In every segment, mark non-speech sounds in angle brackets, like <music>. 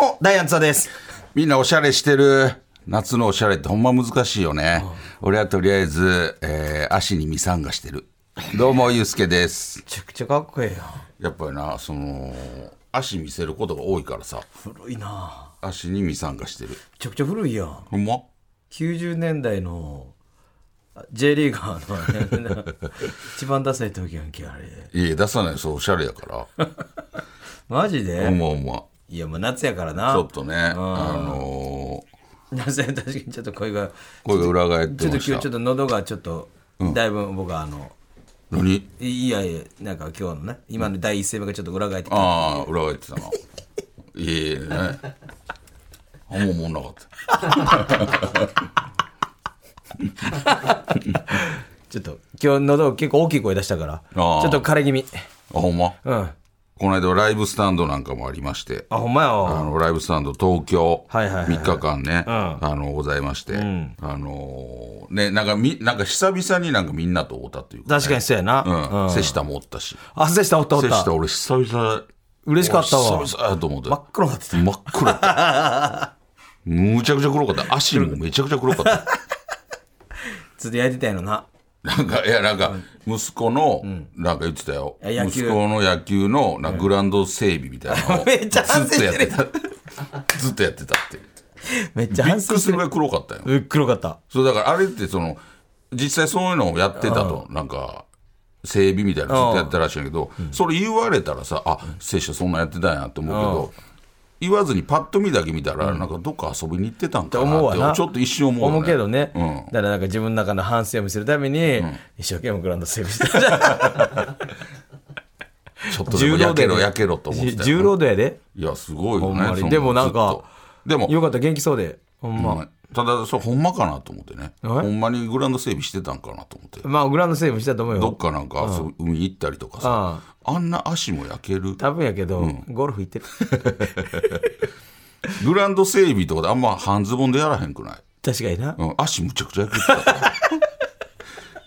も、ダイアンツァです。みんなおしゃれしてる。夏のおしゃれってほんま難しいよね。俺はとりあえず、えー足にミサンガしてる。どうも、ゆうすけです。めちゃくちゃかっこええやんやっぱりな、その、足見せることが多いからさ、古いな足にミサンガしてる。めちゃくちゃ古いやんほんま？90年代のあ J リーガーの <laughs> 一番ダサい時やんけあれいや、出さないそう、おしゃれやから。<laughs> マジで、ほんまほんま。いやもう夏やからな。ちょっとね、あの夏や確かにちょっと声がー、声が裏返ってちょっと。今日ちょっと喉がちょっと、だいぶ僕はあの何？いいやいやなんか今日のね今の第一声目がちょっと裏返ってた。ああ、裏返ってたな。<laughs> いやいやね。あんま思んなかった。<laughs> ちょっと今日喉結構大きい声出したからちょっと枯れ気味。あ、ほんま？うん。あこの間ライブスタンドなんかもありまして、ほんまや。あわのライブスタンド東京、はいはいはいはい。3日間ね、ん。あのございまして、あのーね、なんかみ、なんか久々になんかみんなと会ったというか、ね、確かにそうやな。うん、うん。瀬下もおったし、あ瀬下おったおった。瀬下俺久々、嬉しかったわ。久々やと思って。真っ黒になってた。真っ黒。<laughs> むちゃくちゃ黒かった。足もめちゃくちゃ黒かった。ずっと焼いてたやろななんか、いや、なんか、息子の、なんか言ってたよ。息子の野球の、なグラウンド整備みたいなのを、<laughs> めっちゃずっとやってた。ずっとやってたって。めっちゃびっ反省してる。くりするぐらい黒かったよ。黒かった。そう、だからあれってその、実際そういうのをやってたと、なんか、整備みたいなのずっとやってたらしいんやけど、それ言われたらさ、あ、聖書そんなんやってたんやって思うけど、言わずにパッと見だけ見たら、なんかどっか遊びに行ってたんか思うわな。なって、ちょっと一瞬思うよね。思うけどね、うん。だからなんか自分の中の反省を見せるために、一生懸命グラウンド整備してた。<laughs> ちょっとでも焼けろ焼けろと思って重労働やで。いや、すごいよね。でもなんかでも、よかった元気そうで。ほんま、うん。ただ、それほんまかなと思ってね。ほんまにグラウンド整備してたんかなと思って。まあグラウンド整備したと思うよ。どっかなんか遊び海行ったりとかさ、あんな足も焼ける？多分やけど、ゴルフ行ってる。<laughs> グラウンド整備とかであんま半ズボンでやらへんくない、確かにな、うん、足むちゃくちゃ焼けてた。<laughs> だか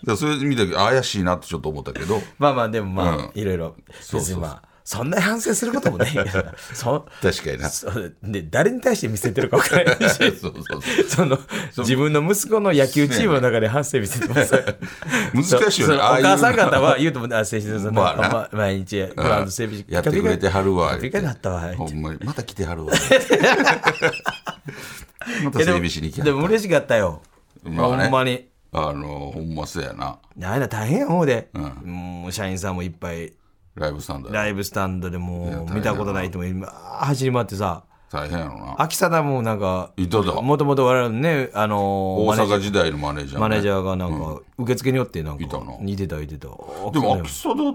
らそれ見たけど怪しいなってちょっと思ったけど、まあまあでもまあ、うん。いろいろ。そうそうまあそんなに反省することもないからそ確かにな。そうで誰に対して見せてるか分からない <laughs> し。そうそうそうその自分の息子の野球チームの中で反省見せてます。難しいよね。そのああいうお母さん方は言うともあ先生さんまあな。ま毎日グラウンド整備やってくれてはるわ。ピカピカになったわほんまに。また来てはるわ。<laughs> また整備しに来てはるでも嬉しかったよ、まあね。ほんまに。あの、ほんまそうやな。あれな大変や思うで、もう社員さんもいっぱいライブスタンドやライブスタンドでもう見たことない人も今走り回ってさ大変やろな。秋貞もなんかいただもともと我々のねあの大阪時代のマネージャー、ね。マネージャーがなんか受付によってなんかいたな。似てた似てた。でも秋貞っ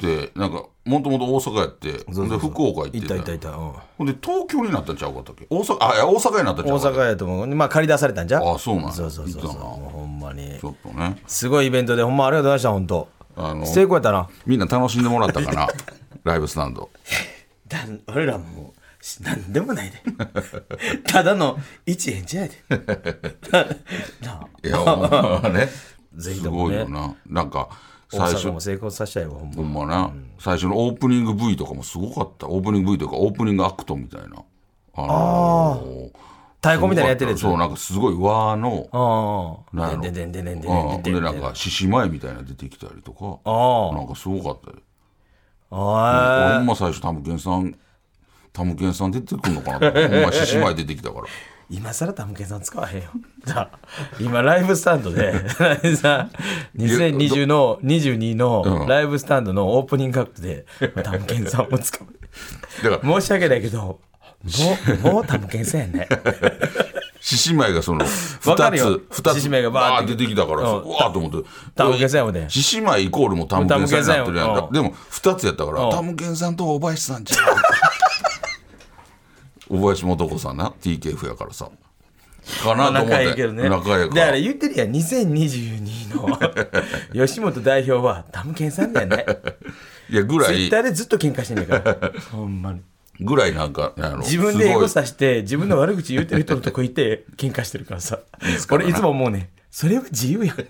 て、なんか、もともと大阪やって、で福岡行っていたいたたいた、うん。ほんで東京になったんちゃうかったっけ？大阪、あ、いや、大阪になったんちゃ大うかった阪やと思う。まあ借り出されたんじゃ？あそうなんや。そうそうそうそう。ほんまに。ちょっとね。すごいイベントでほんまありがとうございました本当あの、成功やったなみんな楽しんでもらったかな？<laughs> ライブスタンド。だ俺らもうなんでもないでただの一演じゃ <laughs> ないでなあいや、ほんまね。ぜひすともねごいよな。なんか、大最初阪も、成功させたいわほんほまんまな、最初のオープニング V とかもすごかった。オープニング V というか、オープニングアクトみたいな。あのー太鼓みたいなのやってるやつ？そう、なんかすごい和の、ああでんでんでんでんでんでうん。んでなんか、獅子舞みたいなの出てきたりとか、あなんかすごかったよ。あ俺ほんま最初、多分、源さん、タムケンさん出てくるのかなとほんま獅子舞出てきたから。<laughs> 今更タムケンさん使わへんよ。今ライブスタンドで、<laughs> さ2020の22のライブスタンドのオープニングアクトで、タムケンさんを使う。だから申し訳ないけど、もう、もうタムケンさんやね。<laughs> 獅子舞がそのわかるよ。2つ二つ獅子舞がバー出てきたからさうわーと思って。獅子舞イコールもタムケンさんになってるやんか。でも2つやったからうん。タムケンさんと小林さんじゃん小 <laughs> 林素子さんな TKF やからさ。かなと思って。仲いいけどね。仲いいかだからら言ってるやん、2022の。<laughs> 吉本代表はタムケンさんだよね。いやぐらい。ツイッターでずっと喧嘩してんねんから。ほんまに。ぐらいなんかあの自分でエゴさして自分の悪口言うてる人のとこいて <laughs> 喧嘩してるからさ。俺いつも思うねそれは自由やん。好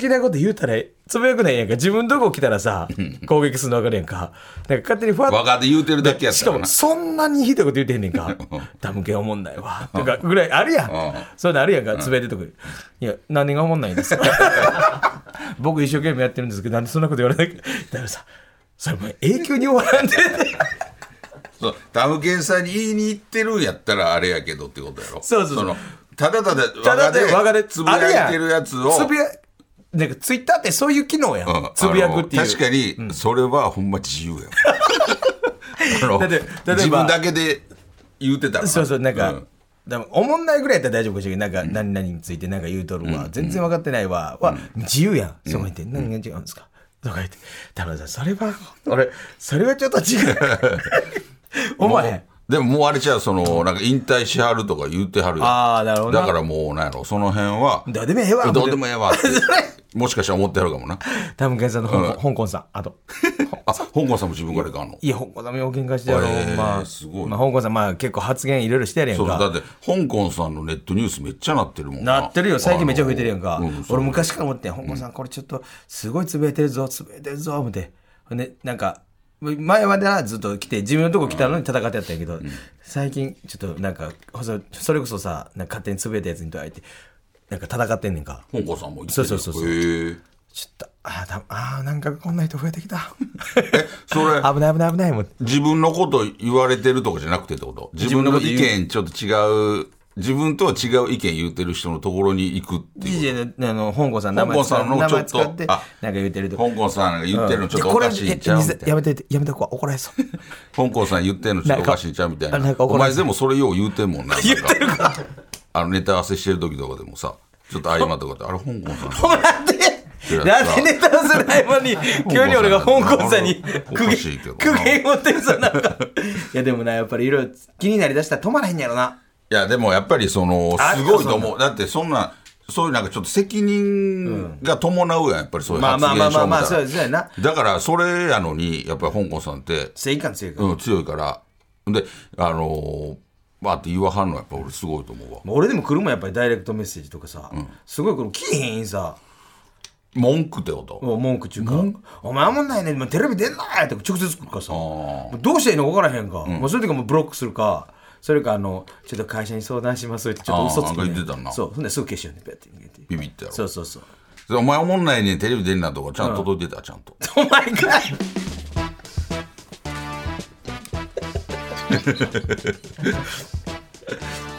きなこと言うたらつぶやくないやんか。自分のとこ来たらさ攻撃するの分かるやんか。なんか勝手にふわっ我がで言うてるだけやっしたかもそんなにひどいこと言うてへんねんか。タムケンおもんないわ。とかぐらいあるやん。そういうのあるやんかつぶやいてるとこいや何がおもんないんですか？<laughs> 僕一生懸命やってるんですけどなんでそんなこと言われないだからさそれもう永久に終わらんで。そうタムケンさんに言いに行ってるんやったらあれやけどってことやろ。そうそうそう。のただただただ我がでつぶやいてるやつを。つぶや。なんかツイッターってそういう機能やん、うんつぶやくっていう。確かにそれはほんま自由や <laughs> あのだって自分だけで言うてたらそうそうなんか、うん。でもおもんないぐらいやったら大丈夫かしらんけどなんか、何々についてなんか言うとるわ、全然分かってないわ、は自由やん、そこにいて。何が違うんですか、とか言って田村さんそれは俺それはちょっと違う。<laughs> お前でももうあれちゃうそのなんか引退しはるとか言うてはるああなるほどな。だからもうなんやろその辺はどうでもええわどうでもええわって <laughs> もしかしたら思ってはるかもな。多分健さんの香港,、香港さんあと。あ香港さんも自分からいかんの？いや香港さんもよう喧嘩してやろ、まあすごいまあ、香港さんまあ結構発言いろいろしてやるやんか。そうだって香港さんのネットニュースめっちゃなってるもんな。ってるよ最近めっちゃ増えてるやんか、俺昔から思ってん香港さんこれちょっとすごいつぶやいてるぞつぶやいてるぞ思って。ほんでなんか前まではずっと来て自分のとこ来たのに戦ってやったんやけど、最近ちょっとなんかそそれこそさなんか勝手につぶやいたやつにとあえてなんか戦ってんねんか。香港さんも言ってそうそうそうそう。ちょっとああーなんかこんな人増えてきた。それ。<laughs> 危ない危ない危ないもう。自分のこと言われてるとかじゃなくてってこと？自分の意見ちょっと違う自分とは違う意見言ってる人のところに行くっていう DJ のあの香港さん名前使香港さんの名ちょっとなんあか言ってると。香港さんが言ってるのちょっとおかしいんちゃうみたいな。やめてやめてこわ怒られそう。香港さん言ってんのちょっとおかしいんちゃうみたいな。お前でもそれよう言うてんもんな言ってるか？あのネタ合わせしてる時とかでもさちょっと合間とかであれ香港さんなんでなんでネタ合わせない間に <laughs> 急に俺が香港さんにお苦言な。苦言をってるさなんか。いやでもなやっぱりいろいろ気になりだしたら止まらへんやろないやでもやっぱりそのあすごいと思う。だ。ってそんなそういうなんかちょっと責任が伴うやんやっぱりそういうまあ発まあまあまあまあそうそうやな。だからそれやのにやっぱり香港さんって、正義感強いから、うん、強いから。であのー、バーって言わはんのやっぱ俺すごいと思うわ。もう俺でも来るもんやっぱりダイレクトメッセージとかさ、すごいこの来えへんさ。文句ってこと？もう文句中か「お前あんもんないねもうテレビ出んな!」って直接来るからさ。もうどうしたらいいのか分からへんか、もうそういう時はもうブロックするかそれかあのちょっと会社に相談しますってちょっと嘘つく、ね、言ってたな。そう。ほんですぐ消しようねペッて逃げて。ビビってやろそう。そうそうでお前おもんないねんテレビ出んなとかちゃんと届いてた、ちゃんと。<laughs> お前かい。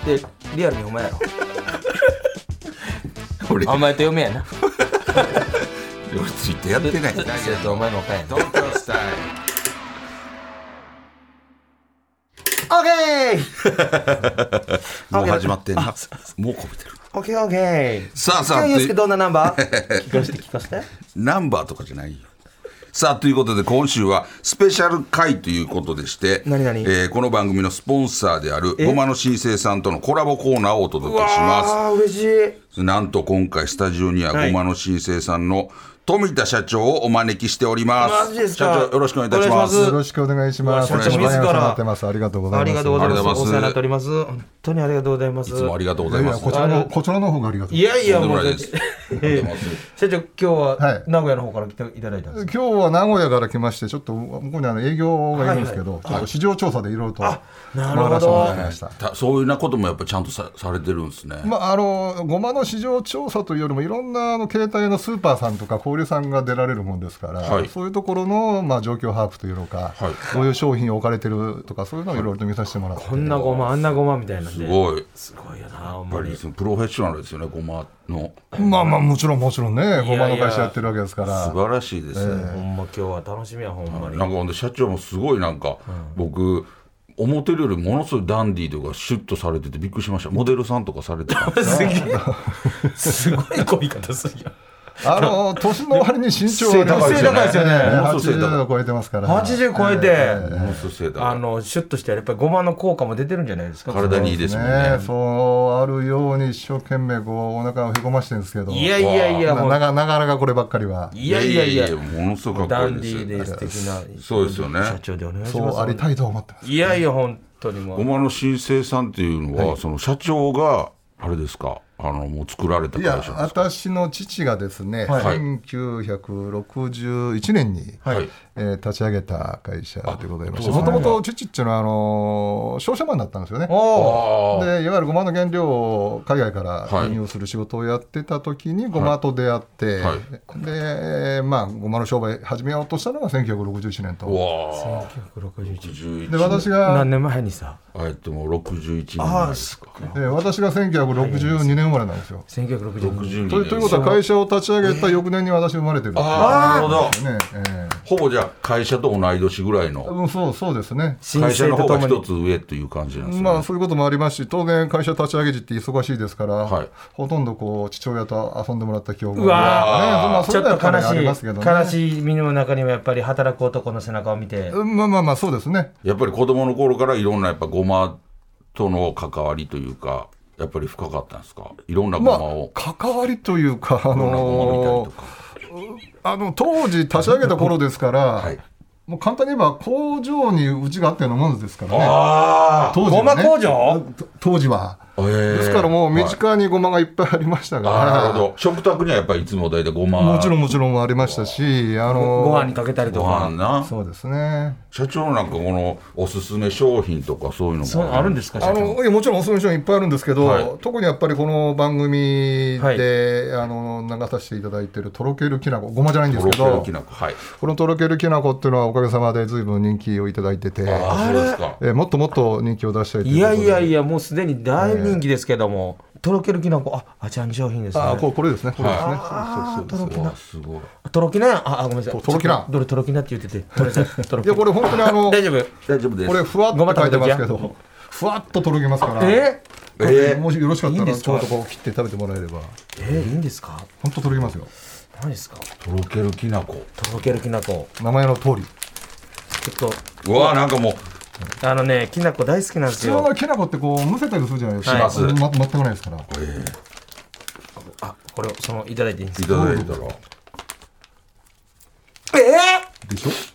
でリアルにお前やろ。俺。お前と嫁やな。<laughs> 俺ついてやってないそれとお前のおかんやな東京スタイオール <laughs> もう始まってんな。もうこびてるオッケーオッケーさあさあユースケどんなナンバー？聞かせて聞かせて。ナンバーとかじゃないよ。さあということで今週はスペシャル回ということでして何々えーこの番組のスポンサーであるごまの新生さんとのコラボコーナーをお届けしますあ嬉しいなんと今回スタジオにははいごまの新生さんの富田社長をお招きしておりますすか？社長よろしくお願いいたしますよろしくお願いします。社長自ら。ありがとうございます。ありがとうございます。お世話になっております。本当にありがとうございます。いつもありがとうございますいやいやこちらのこちらの方がありがとう。いやいや、もう社長今日ははい名古屋の方から来ていただいたんですか？今日は名古屋から来まして、ちょっと向こうにあの営業がいるんですけど、ちょっと市場調査でいろいろとなるほど。そういうなこともやっぱちゃんとさされてるんですね、まあ、あのごまの市場調査というよりもいろんなあの携帯のスーパーさんとか小売さんが出られるもんですから、はい。そういうところの、まあ、状況把握というのか、はい。どういう商品置かれてるとかそういうのをいろいろと見させてもらって、こんなごまあんなごまみたいなんですごい。すごいよなやっぱりそのプロフェッショナルですよねごまの。まあまあもちろんもちろんねごまの会社やってるわけですから。素晴らしいです。ね、ほんま今日は楽しみやほんまに。なんかほんで社長もすごいなんか、僕思ってるよりものすごいダンディーとかシュッとされててびっくりしました。モデルさんとかされてた。んですすげえ。すごいこい方する。やんあの年の割に身長が背高いですよね。<laughs> 80を超えてますから。80超えて、ものすごい背高いあのシュッとしてやっぱりごまの効果も出てるんじゃないですか体にいいですねね。そうあるように一生懸命こうお腹をへこましてるんですけど。いやいやいやもう。なかなかこればっかりは。いやいやいや。ものすごくダンデこいいですよィーで素敵な。そうですよね。社長でお願いしそます。うありたいと思ってます。いやいや本当にもう。ごまの新生さんっていうのは、その社長があれですかあのもう作られたいや会社なんですか？私の父がですね、はい。1961年に、はい。えー立ち上げた会社でございましてもともと父っていうのはあのー商社マンだったんですよね。でいわゆるごまの原料を海外からはい。輸入する仕事をやってた時にごまと出会って、はい。でまあごまの商売始めようとしたのが1961年うと。わあ1961で私が何年前にさえっともう61年前ですか。で私が1962年生まれなんですよ。1962 62とということは会社を立ち上げた翌年に私生まれてるああなるほどねえほぼじゃあ会社と同い年ぐらいの。えうんそうそうですね。会社の方が一つ上という感じなんですね、まあそういうこともありますし、当然会社立ち上げ時って忙しいですから、はい。ほとんどこう父親と遊んでもらった記憶うわね、まあそちょっと悲しいりますけどね。悲しい身の中にはやっぱり働く男の背中を見て。うんまあまあまあそうですね。やっぱり子供の頃からいろんなやっぱごまとの関わりというかやっぱり深かったんですか？いろんなごまあまを、関わりというか、あのあの当時立ち上げた頃ですから、<laughs> はい。もう簡単に言えば工場にうちがあったようなものですからね。あ当時はね。ごま工場？と当時は。あ、えー。ですからもう身近にごまがいっぱいありましたから、あーなるほど。食卓にはやっぱりいつも大体ごま。もちろんもちろんありましたし、あのご飯にかけたりとごか飯な。そうですね。社長なんかこのおすすめ商品とかそういうのも。そうあるんですか社長？あのいやもちろんおすすめ商品いっぱいあるんですけど、はい。特にやっぱりこの番組はい。で、あの流させていただいているとろけるきなこごまじゃないんですけどけるきなこはい。このとろけるきなこっていうのはおかげさまで随分人気をいただいてて、ああそうですか。えーもっともっと人気を出したいといういことで。やいやいやもうすでに大人気ですけども、とろけるきなこああちゃん商品ですね。あここれですね。これですね、はそうそうそう。そううわすごいとろきな。ああごめんなさい。ととろきな。どれとろきなって言っててごめんなさい。<laughs> とろきいやこれ本当にあの <laughs> 大丈夫。大丈夫です。これふわっと書いてますけどふわっととろけますからえこれもしよろしかったらいいんですか？ちょうどこう切って食べてもらえれば。えー、いいんですか？本当とろけますよ。何ですか？とろけるきなこ。とろけるきなこ。名前の通り。ちょっうわなんかもうとあのねきなこ大好きなんです普通よのきなこってこうむせたりするじゃないですか、しますま全くないですから。あこれをそのいただいていいんですいかただいたらえでしょ？ー、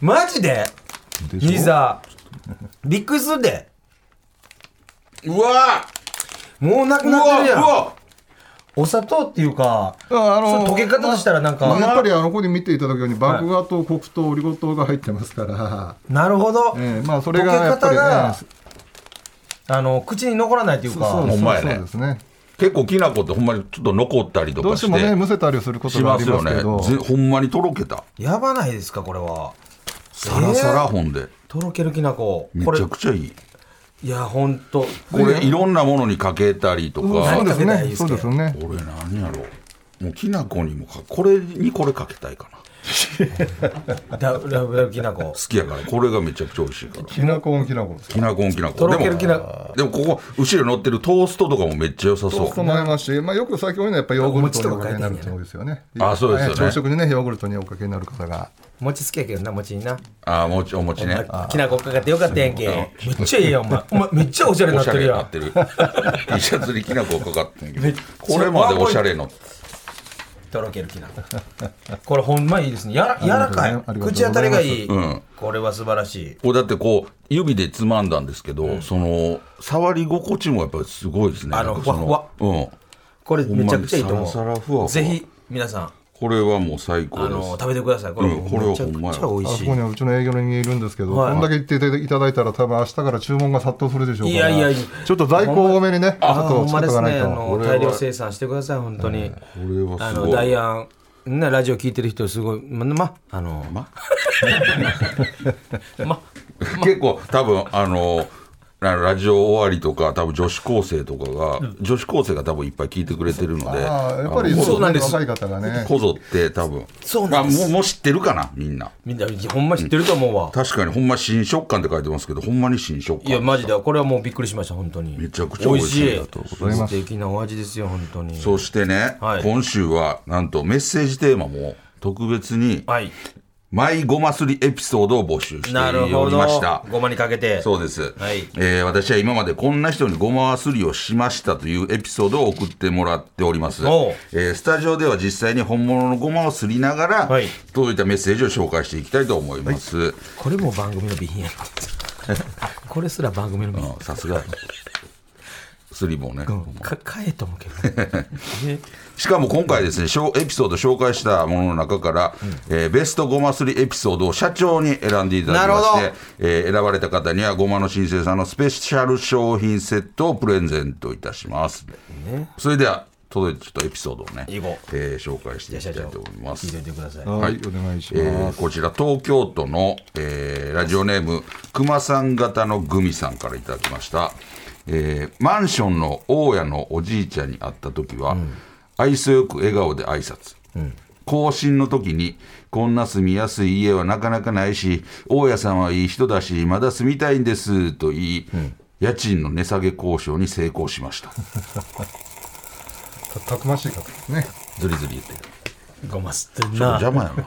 マジで？でしびっくりするで。うわ。もうなくなってるやん。うわお砂糖っていうかああの溶け方としたらなんか、まあやっぱりあのここで見ていただくように麦芽と黒糖オリゴ糖が入ってますから、なるほど、ええまあそれがやっぱり溶け方がええあの口に残らないというか。そうほんまやね。そうですね。結構きなこってほんまにちょっと残ったりとどうかして。してもねむせたりすることしがありますよねますけどぜほんまにとろけた。やばないですかこれは。サラサラほんで。とろけるきなこめこれちゃくちゃいいいやほんとこれいろんなものにかけたりとそうかですね。そうですよね。これ何やろもうきなこにもかこれにこれかけたいかな。<laughs> ダブダブきなこ好きやから。これがめちゃくちゃ美味しいから。きなこんきなこですきなこんきなことろけるきなでもでもここ後ろに乗ってるトーストとかもめっちゃ良さそう。そう思いますし、まあ、よく最近多いのはやっぱりヨーグルトにおかけになるって多いですよね。あそうですよね。朝食にねヨーグルトにおかけになる方が餅好きやけどな餅にな。ああもちお餅ね。きなこかかってよかったやんけ。めっちゃいいやんお前。<laughs> お前めっちゃおしゃれになってるやれになんってる。<laughs> T シャツにきなこかかってんけど。これまでおしゃれの。とろけるきなこ。これほんまいいですね。やらやらかい。口当たりがいい、うん。これは素晴らしい。これだってこう指でつまんだんですけど、その触り心地もやっぱりすごいですね。あのなんかそふわうん。これめちゃくちゃいいと思う。ぜひ、皆さん、これはもう最高です。あの、食べてください。これ、うんこれはめちゃくちゃ美味あしい。そこに。はうちの営業の人間いるんですけど、はい。こんだけ言っていただいたら、多分明日から注文が殺到するでしょうから、いやいや。いやちょっと在庫多めにね、ちょあっとほんまですね。作っと。かな大量生産してください、本当に。これはあの、すごい。ダイアン、ね、ラジオ聞いてる人、すごい、ま、ま、あの、ま <laughs> ま、結構多分あのララジオ終わりとか多分女子高生とかが、女子高生が多分いっぱい聞いてくれてるので。ああやっぱりそうなんです。若い方がね、こぞって多分。そうなんです。あもうもう知ってるかなみんな。みんな、ほんま知ってると思うわ。確かにほんま新食感って書いてますけどほんまに新食感。いや、マジで、これはもうびっくりしました、本当に。めちゃくちゃ美味しいありがとうござい素敵なお味ですよ、本当に。そしてね、はい。今週はなんとメッセージテーマも特別にはい。マイごますりエピソードを募集しておりました。ごまにかけて。そうです、はい。えー私は今までこんな人にごますりをしましたというエピソードを送ってもらっております、えースタジオでは実際に本物のごまをすりながら、はい。届いたメッセージを紹介していきたいと思います、これも番組の備品やろ。これすら番組の備うんさすがすり棒ね、品。か、買えと思うけどね。<laughs> ねしかも今回ですね、しょうエピソード紹介したものの中から、えーベストごますりエピソードを社長に選んでいただきまして、えー選ばれた方にはごまの新生さんのスペシャル商品セットをプレゼントいたします。それでは、届いたちょっとエピソードをね、えー紹介していきたいと思います。聞いてください。はい、お願いしえます。ーこちら東京都の、えーラジオネーム熊さん型のグミさんからいただきました、えーマンションの大家のおじいちゃんに会った時は、愛想よく笑顔で挨拶、更新の時にこんな住みやすい家はなかなかないし大家さんはいい人だしまだ住みたいんですと言い、家賃の値下げ交渉に成功しました。<laughs> たたくましい方ですね。ずりずり言ってるごますってんな。邪魔やな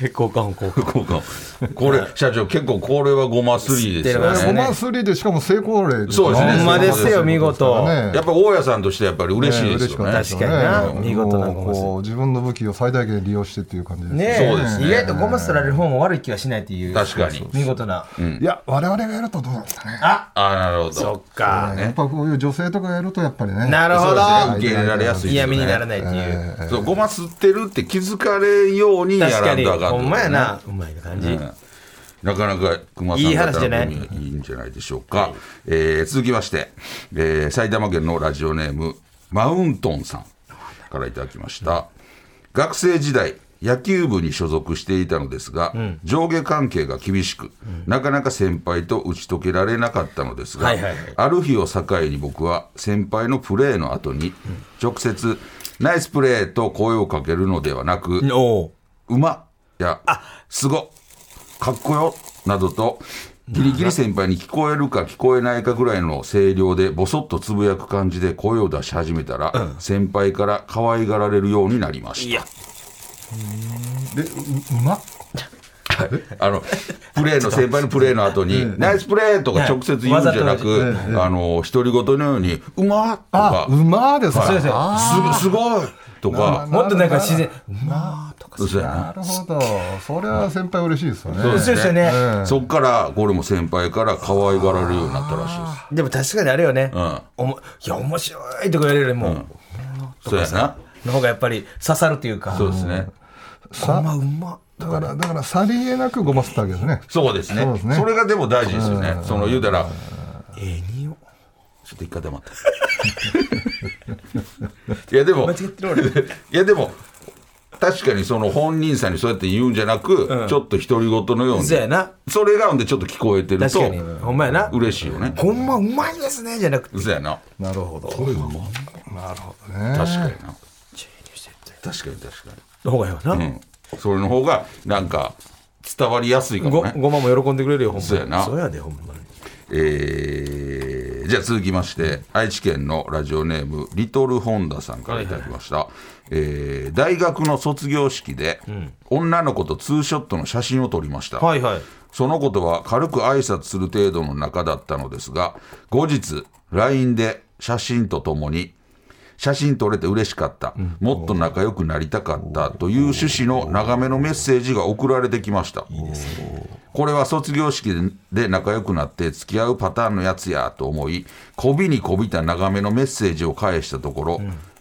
交換交換。これ社長結構これはごますりですよねごますりで、しかも成功例そうですねほんまですよ、見事。ねやっぱ大家さんとしてやっぱり嬉しいですよね。確かに見事なご自分の武器を最大限利用してっていう感じですねそうですね意外とごますられる方も悪い気はしないっていう。確かに見事な。いや、我々がやるとどうなんですかね。ああなるほど。そっか。やっぱこういう女性とかやると、やっぱりね。なるほど。受け入れられやすい。嫌味にならないっていう。そうごま吸ってるって気づかれんようにやらに、んとあかんほんまやねな。うまい感じ。うんなかなか熊さん方の組はいいんじゃないでしょうか。えー続きまして、えー埼玉県のラジオネームマウントンさんからいただきました。学生時代野球部に所属していたのですが、上下関係が厳しく、なかなか先輩と打ち解けられなかったのですが、ある日を境に僕は先輩のプレーの後に直接、ナイスプレーと声をかけるのではなく、おう。うまや、すご、かっこよ、などと、ギリギリ先輩に聞こえるか聞こえないかぐらいの声量でボソッとつぶやく感じで声を出し始めたら、先輩から可愛がられるようになりました。いや、で、ううまっ。あの、プレーの、先輩のプレーの後に、ナイスプレーとか直接言うんじゃなく、あの、独り言のように、うまっとあか、、うまーですか。すすすごいとか、もっとなんか自然、うまーとか。そうやなるほど。それは先輩嬉しいですよね。そうですよね。そっから、これも先輩から可愛がられるようになったらしいです。でも確かにあれよね。うんおもいや、面白いとか言われるよりも、そうやな。の方がやっぱり刺さるっていうか。そうですね。ごまうま。だから、だから、さりげなくごますったわけですね。そうですね。そうですねそれがでも大事ですよね。その言うたら、ええ匂い。ちょっと一回黙って。<laughs> いやでも、間違ってる俺。<laughs> いやでも、確かにその本人さんにそうやって言うんじゃなく、ちょっと独り言のように。そうやな。それがほんでちょっと聞こえてると確かに。ほんまやな。嬉しいよね。ほんまうまいですね、じゃなくて。そうやな。なるほど。これうまいなるほどね。確かにな。確かに確かの方がよな。に。うん。それの方が、なんか、伝わりやすいかもね。ごごまも喜んでくれるよ、ほんまに。そうやなそうやで、ほんまに。えーじゃあ続きまして、愛知県のラジオネームリトルホンダさんからいただきました、えー大学の卒業式で、女の子とツーショットの写真を撮りました、はいはい。そのことは軽く挨拶する程度の中だったのですが後日 LINE で写真とともに写真撮れて嬉しかった、もっと仲良くなりたかった。という趣旨の長めのメッセージが送られてきました。これは卒業式で仲良くなって付き合うパターンのやつやと思いこびにこびた長めのメッセージを返したところ、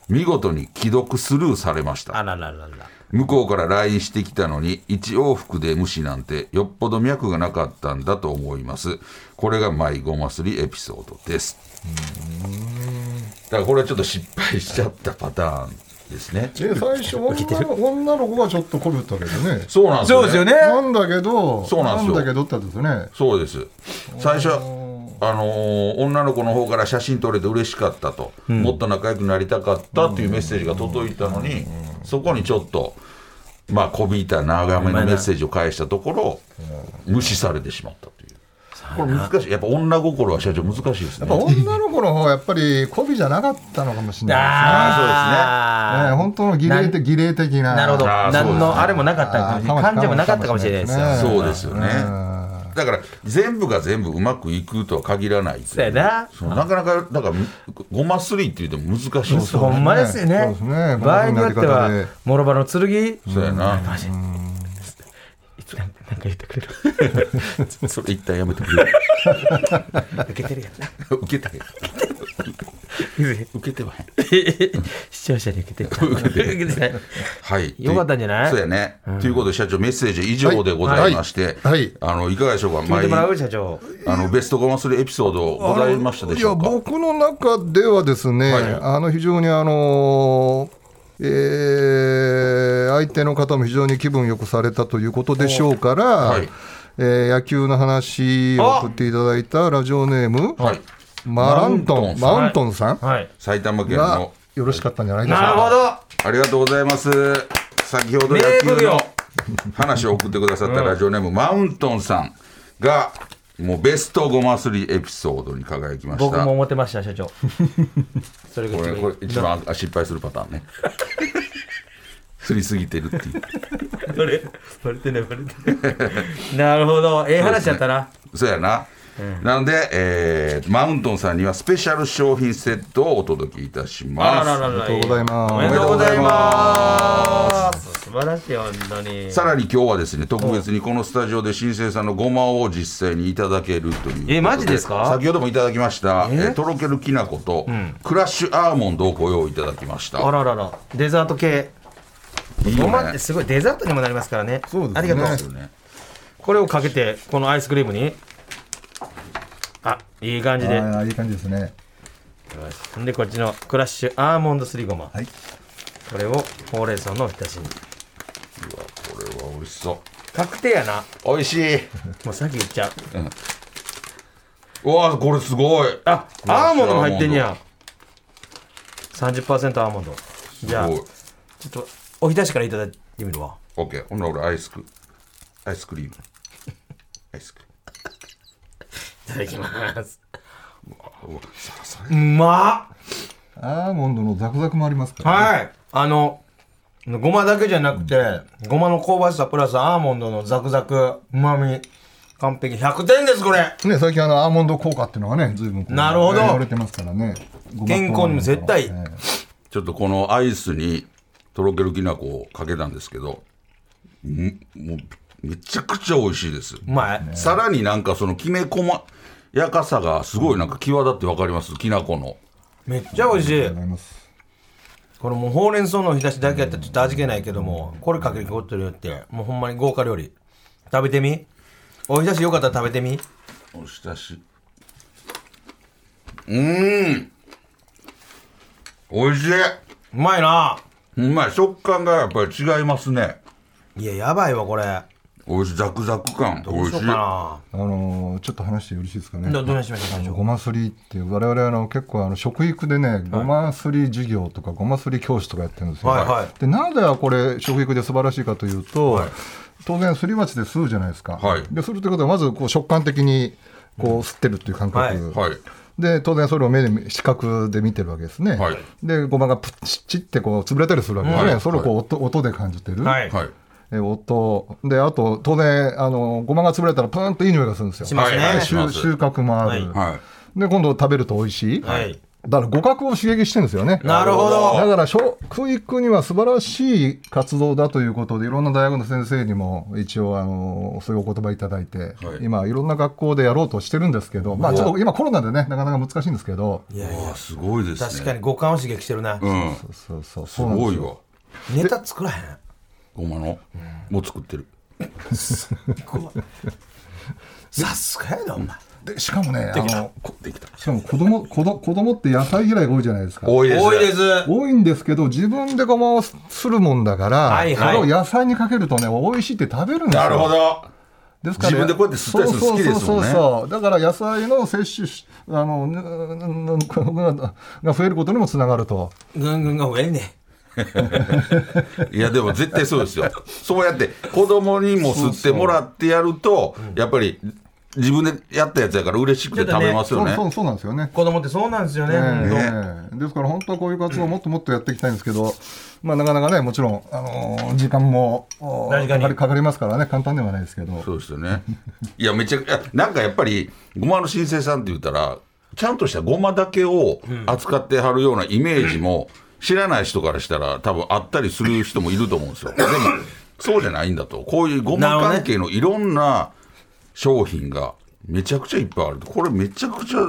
見事に既読スルーされました。あらららら。向こうから LINE してきたのに一往復で無視なんてよっぽど脈がなかったんだと思います。これがマイゴマスリエピソードです。だからこれはちょっと失敗しちゃったパターンですね。で最初女の女の子がちょっとこびったけどね。そうなんですよね。そうですよね。なんだけどそうなんですよ。だけどってですね。そうです。最初あのー女の子の方から写真撮れて嬉しかったと、もっと仲良くなりたかったっていうメッセージが届いたのに、そこにちょっとまあこびいた長めのメッセージを返したところ、無視されてしまったというこれ難しい。やっぱ女心は社長難しいですね。やっぱ女の子の方はやっぱりこびじゃなかったのかもしれないあですね。ね本当の儀礼的儀礼的な。なるほど。何のあれもなかった。感じもなかったかもしれないですよ。かもそうですよね。だから全部が全部うまくいくとは限らない。そうやな。そうなかなかだからごますりって言っても難しいですよほんまですよね。そうですね。場合によってはもろ刃の剣。そうやな。なんか言ってくれる。<laughs> それ一旦やめてくれ <laughs> 受けてるやんな。受けたよ。<laughs> 受けてはへん。視聴者に受けてる。受けてない。はい。よかったんじゃない？そうやね、ということで社長メッセージ以上でございまして、はい。はい。あのいかがでしょうか？聞いてもら前う社長。あのベストゴマするエピソードございましたでしょうか？いや僕の中ではですね、はい。あの非常にあのえー相手の方も非常に気分よくされたということでしょうから、はい。えー野球の話を送っていただいたラジオネーム、はい。マラントンママウントンさんはい。埼玉県がのよろしかったんじゃないでしょうか。なるほど。ありがとうございます。先ほど野球の話を送ってくださったラジオネーム、マウントンさんがもうベストゴマスリエピソードに輝きました。僕も思ってました、社長。<laughs> それがこれこれ一番あ失敗するパターンね。釣りすぎてるっていう。バレてないバレてない。<laughs> なるほど。ええ話やったな、そうやな、なので、えーマウントンさんにはスペシャル商品セットをお届けいたします。あららららありがとうございます。おめでとうございます。素晴らしい本当に。さらに今日はですね特別にこのスタジオで新生さんのごまを実際にいただけるというえマジですか？先ほどもいただきました、え？ーとろけるきな粉と、クラッシュアーモンドをご用意いただきました。あらららデザート系。いいよごまってねすごいデザートにもなりますからね。そうですね。ありがとう。ね。これをかけてこのアイスクリームにあいい感じで。あーいい感じですね。ほんでこっちのクラッシュアーモンドすりごま、はい。これをほうれん草のおひたしに。これは美味しそ確定やな。う美味しい。もうさっき言っちゃう。うわこれすごい。あアーモンド。も入ってんねや30%アーモンド。じゃあすごい。ちょっとおひたしからいただいてみるわ。オッケー。ほんなら俺アイスクアイスクリーム。アイスクただきます。うまっアーモンドのザクザクもありますから、はい。あのごまだけじゃなくて、ごまの香ばしさプラスアーモンドのザクザクうまみ完璧。100点ですこれ。ね、最近あのアーモンド効果っていうのがね、随分なるほど。言われてますからね。健康にも絶対。えちょっとこのアイスにとろけるきな粉をかけたんですけどんもうめちゃくちゃ美味しいです、うまい、さらになんかそのきめ細やかさがすごいなんか際立ってわかります。きな粉の。めっちゃ美味しい。ありがとうございます。これもうほうれん草のおひたしだけやったらちょっと味気ないけどもこれかけることによってもうほんまに豪華料理。食べてみ？おひたしよかったら食べてみ？おひたし。うーん。美味しい。うまいな。うまい。食感がやっぱり違いますね。いややばいわこれ美味しいザクザク感美味しいしようかあのーちょっと話してよろしいですかね。などどうしましょうかごますりっていう我々あの結構あの食育でね、ごますり授業とかごますり教室とかやってるんですよ。はいはいでなぜこれ食育で素晴らしいかというと、はい当然すり鉢で吸うじゃないですか。はいでするということはまずこう食感的にこう吸ってるっていう感覚。はいはいで当然それを目で視覚で見てるわけですね。はいでごまがプッチッチってこう潰れたりするわけですね。はいそれをこう音音で感じてる。はい、はいえ音であと当然あのごまが潰れたらプーンといい匂いがするんですよ。しますねはいはい収収穫もある、はいはいで今度食べると美味しい、はいだから互角を刺激してるんですよね。なるほど。だから食育には素晴らしい活動だということでいろんな大学の先生にも一応あのそういうお言葉いただいて、今いろんな学校でやろうとしてるんですけど、まあちょっと今コロナでねなかなか難しいんですけど、いやいやあ、すごいですね。確かに五感を刺激してるな。うん。そうそうすそうなんですよごいわ。ネタ作らへん。ごまの、もう作ってる。さすがやな、お前。でしかもねあのこできた。しかも子供子供子供って野菜嫌いが多いじゃないですか。多いです。多いです。多いんですけど自分でごまをするもんだから、はいはいそれを野菜にかけるとね美味しいって食べるんですよ。なるほど。ですから自分でこうやって吸ったりするの好きですもんねそうそうそうそうだから野菜の摂取しあのぬぬがが増えることにもつながるとぐんぐんが増えんねいやでも絶対そうですよ。そうやって子供にも吸ってもらってやると、やっぱり自分でやったやつやから嬉しくて食べますよね。そうそうそうなんですよね。子供ってそうなんですよね。えほんとえですから本当はこういう活動をもっともっとやっていきたいんですけど、まあ、なかなかねもちろん、あのー時間もかにかかりかかりますからね簡単ではないですけどそうですよね。いや、めちゃくちゃ、なんかやっぱり、ごまの新生さんって言ったら、ちゃんとしたごまだけを扱ってはるようなイメージも、知らない人からしたら、多分あったりする人もいると思うんですよ。でも、そうじゃないんだと。こういうごま関係のいろんな商品が、めちゃくちゃいっぱいある。これめちゃくちゃ、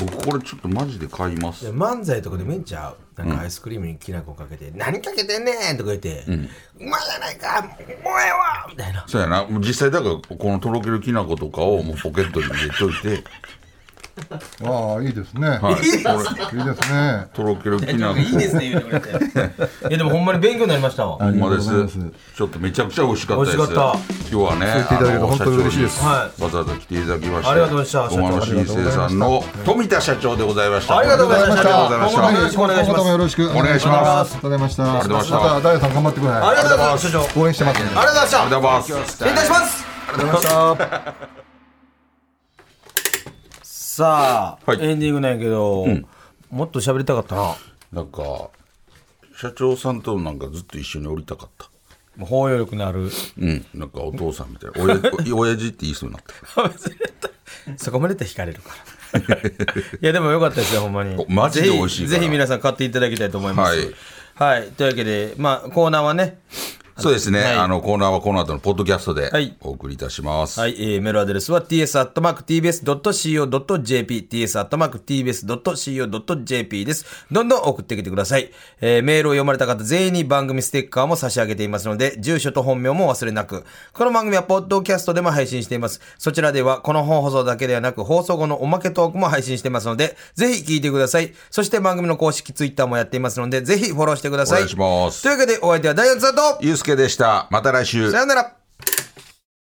僕これちょっとマジで買いますで。漫才とかでめんちゃう？なんかアイスクリームにきな粉かけて「何かけてんねん!」とか言って「うまいやないかもうええわ!」みたいなそうやな。実際だから、このとろけるきな粉とかをもうポケットに入れといて、ああいいですね、はい、いいですね。とろけるきな粉。いいですね言ってくれていやでもほんまに勉強になりました。わほんまです。す。ちょっとめちゃくちゃ美味しかったです。美味しかった。今日はね、いただけると本当に嬉しいです。はわざわざ来ていただきまして、ありがとうございました。ごまの新生さんの富田社長でございました。ありがとうございました。ありがとうございました。今後ともよろしくお願いします。今後ともよろしくお願いします。ありがとうございました。りがとうございました。またダイヤさん頑張ってください。ありがとうございます社長応援してます。ありがとうございましたありがとうございます。失礼いたします。ありがとうございましたさあ、はい。エンディングなんやけど、もっと喋りたかったな。なんか社長さんとなんかずっと一緒に降りたかった。包容力のある。うん、なんかお父さんみたいな。おや親父 <laughs> って言いそうになった。<laughs> そこまで言ったら惹かれるから。<laughs> いやでもよかったですよほんまに。おマジで美味しいぜひぜひ皆さん買っていただきたいと思います。はい、というわけでまあコーナーはねそうですね、はいあのコーナーはこの後のポッドキャストではいお送りいたします。はい、えー、メールアドレスは ts.tbs.co.jp ts.tbs.co.jp です。どんどん送ってきてください。えー、メールを読まれた方全員に番組ステッカーも差し上げていますので、住所と本名も忘れなく。この番組はポッドキャストでも配信しています。そちらではこの本放送だけではなく、放送後のおまけトークも配信していますので、ぜひ聞いてください。そして番組の公式ツイッターもやっていますので、ぜひフォローしてください。お願いしますというわけで、お相手はダイアンツさんと、ゆうす介でした。また来週。さよなら。